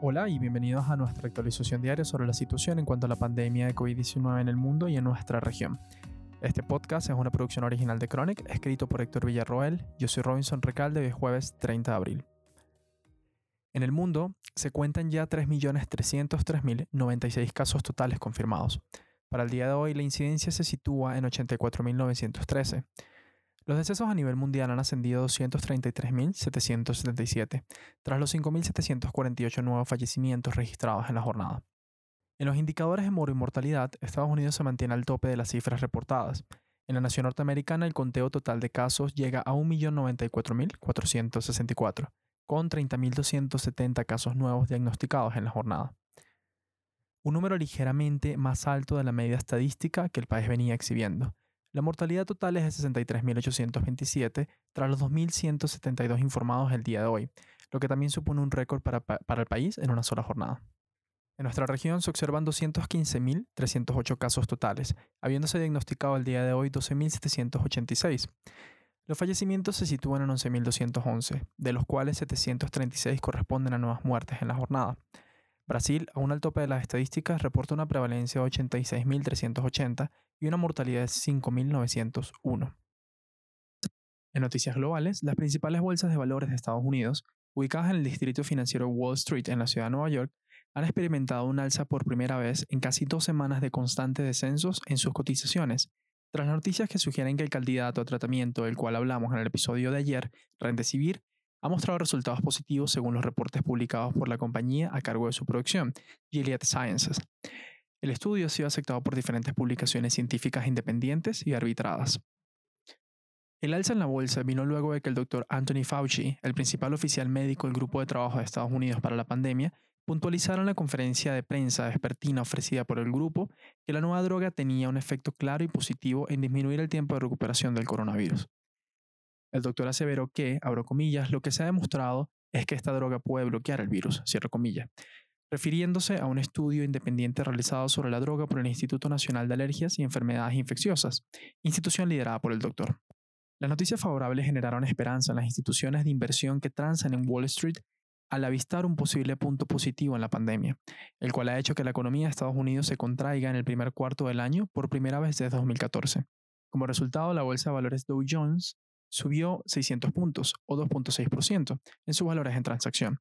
Hola y bienvenidos a nuestra actualización diaria sobre la situación en cuanto a la pandemia de COVID-19 en el mundo y en nuestra región. Este podcast es una producción original de Chronic, escrito por Héctor Villarroel. Yo soy Robinson Recalde y es jueves 30 de abril. En el mundo se cuentan ya 3.303.096 casos totales confirmados. Para el día de hoy la incidencia se sitúa en 84.913. Los decesos a nivel mundial han ascendido a 233.777, tras los 5.748 nuevos fallecimientos registrados en la jornada. En los indicadores de mortalidad, Estados Unidos se mantiene al tope de las cifras reportadas. En la nación norteamericana, el conteo total de casos llega a 1.094.464, con 30.270 casos nuevos diagnosticados en la jornada. Un número ligeramente más alto de la media estadística que el país venía exhibiendo, la mortalidad total es de 63.827 tras los 2.172 informados el día de hoy, lo que también supone un récord para, para el país en una sola jornada. En nuestra región se observan 215.308 casos totales, habiéndose diagnosticado el día de hoy 12.786. Los fallecimientos se sitúan en 11.211, de los cuales 736 corresponden a nuevas muertes en la jornada. Brasil, aún al tope de las estadísticas, reporta una prevalencia de 86.380 y una mortalidad de 5.901. En noticias globales, las principales bolsas de valores de Estados Unidos, ubicadas en el distrito financiero Wall Street en la ciudad de Nueva York, han experimentado un alza por primera vez en casi dos semanas de constantes descensos en sus cotizaciones, tras noticias que sugieren que el candidato a tratamiento del cual hablamos en el episodio de ayer, Rendecibir, ha mostrado resultados positivos según los reportes publicados por la compañía a cargo de su producción, Gilead Sciences. El estudio ha sido aceptado por diferentes publicaciones científicas independientes y arbitradas. El alza en la bolsa vino luego de que el doctor Anthony Fauci, el principal oficial médico del Grupo de Trabajo de Estados Unidos para la pandemia, puntualizara en la conferencia de prensa expertina ofrecida por el grupo que la nueva droga tenía un efecto claro y positivo en disminuir el tiempo de recuperación del coronavirus. El doctor aseveró que, abro comillas, lo que se ha demostrado es que esta droga puede bloquear el virus, cierro comillas, refiriéndose a un estudio independiente realizado sobre la droga por el Instituto Nacional de Alergias y Enfermedades Infecciosas, institución liderada por el doctor. Las noticias favorables generaron esperanza en las instituciones de inversión que transan en Wall Street al avistar un posible punto positivo en la pandemia, el cual ha hecho que la economía de Estados Unidos se contraiga en el primer cuarto del año por primera vez desde 2014. Como resultado, la bolsa de valores Dow Jones subió 600 puntos o 2.6% en sus valores en transacción,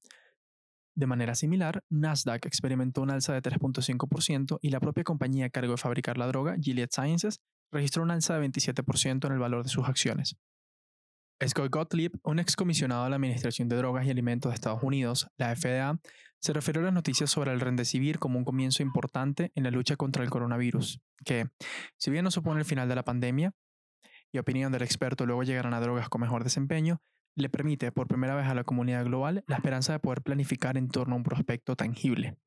de manera similar, Nasdaq experimentó un alza de 3.5% y la propia compañía a cargo de fabricar la droga, Gilead Sciences, registró un alza de 27% en el valor de sus acciones. Scott Gottlieb, un excomisionado de la Administración de Drogas y Alimentos de Estados Unidos, la FDA, se refirió a las noticias sobre el Rendecibir como un comienzo importante en la lucha contra el coronavirus, que, si bien no supone el final de la pandemia, y opinión del experto luego llegarán a drogas con mejor desempeño, le permite por primera vez a la comunidad global la esperanza de poder planificar en torno a un prospecto tangible.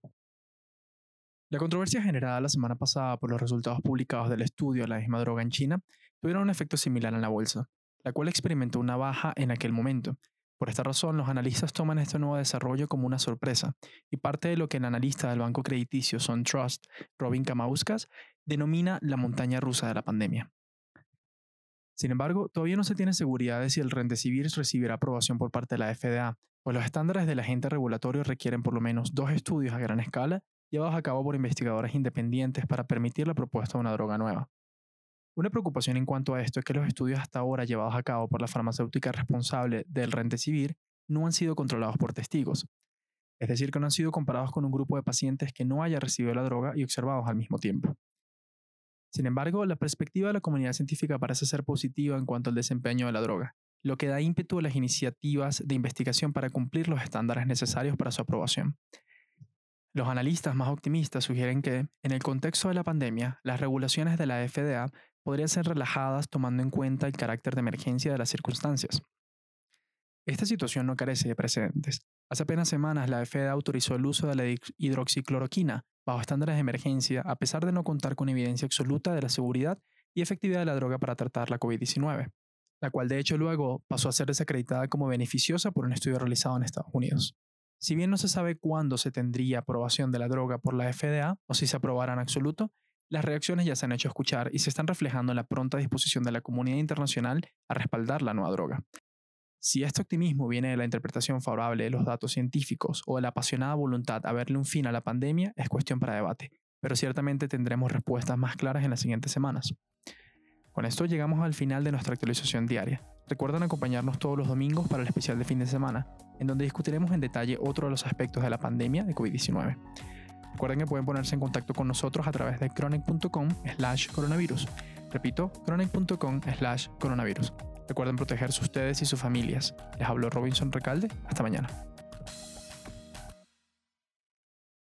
La controversia generada la semana pasada por los resultados publicados del estudio de la misma droga en China tuvieron un efecto similar en la bolsa, la cual experimentó una baja en aquel momento. Por esta razón, los analistas toman este nuevo desarrollo como una sorpresa, y parte de lo que el analista del banco crediticio SunTrust, Robin Kamauskas, denomina la montaña rusa de la pandemia. Sin embargo, todavía no se tiene seguridad de si el Rendecibir recibirá aprobación por parte de la FDA, pues los estándares del agente regulatorio requieren por lo menos dos estudios a gran escala llevados a cabo por investigadores independientes para permitir la propuesta de una droga nueva. Una preocupación en cuanto a esto es que los estudios hasta ahora llevados a cabo por la farmacéutica responsable del Rendecibir no han sido controlados por testigos, es decir, que no han sido comparados con un grupo de pacientes que no haya recibido la droga y observados al mismo tiempo. Sin embargo, la perspectiva de la comunidad científica parece ser positiva en cuanto al desempeño de la droga, lo que da ímpetu a las iniciativas de investigación para cumplir los estándares necesarios para su aprobación. Los analistas más optimistas sugieren que, en el contexto de la pandemia, las regulaciones de la FDA podrían ser relajadas tomando en cuenta el carácter de emergencia de las circunstancias. Esta situación no carece de precedentes. Hace apenas semanas la FDA autorizó el uso de la hidroxicloroquina bajo estándares de emergencia a pesar de no contar con evidencia absoluta de la seguridad y efectividad de la droga para tratar la COVID-19, la cual de hecho luego pasó a ser desacreditada como beneficiosa por un estudio realizado en Estados Unidos. Si bien no se sabe cuándo se tendría aprobación de la droga por la FDA o si se aprobará en absoluto, las reacciones ya se han hecho escuchar y se están reflejando en la pronta disposición de la comunidad internacional a respaldar la nueva droga. Si este optimismo viene de la interpretación favorable de los datos científicos o de la apasionada voluntad a verle un fin a la pandemia, es cuestión para debate, pero ciertamente tendremos respuestas más claras en las siguientes semanas. Con esto llegamos al final de nuestra actualización diaria. Recuerden acompañarnos todos los domingos para el especial de fin de semana, en donde discutiremos en detalle otro de los aspectos de la pandemia de COVID-19. Recuerden que pueden ponerse en contacto con nosotros a través de chronic.com slash coronavirus. Repito, chronic.com slash coronavirus. Recuerden protegerse ustedes y sus familias. Les habló Robinson Recalde. Hasta mañana.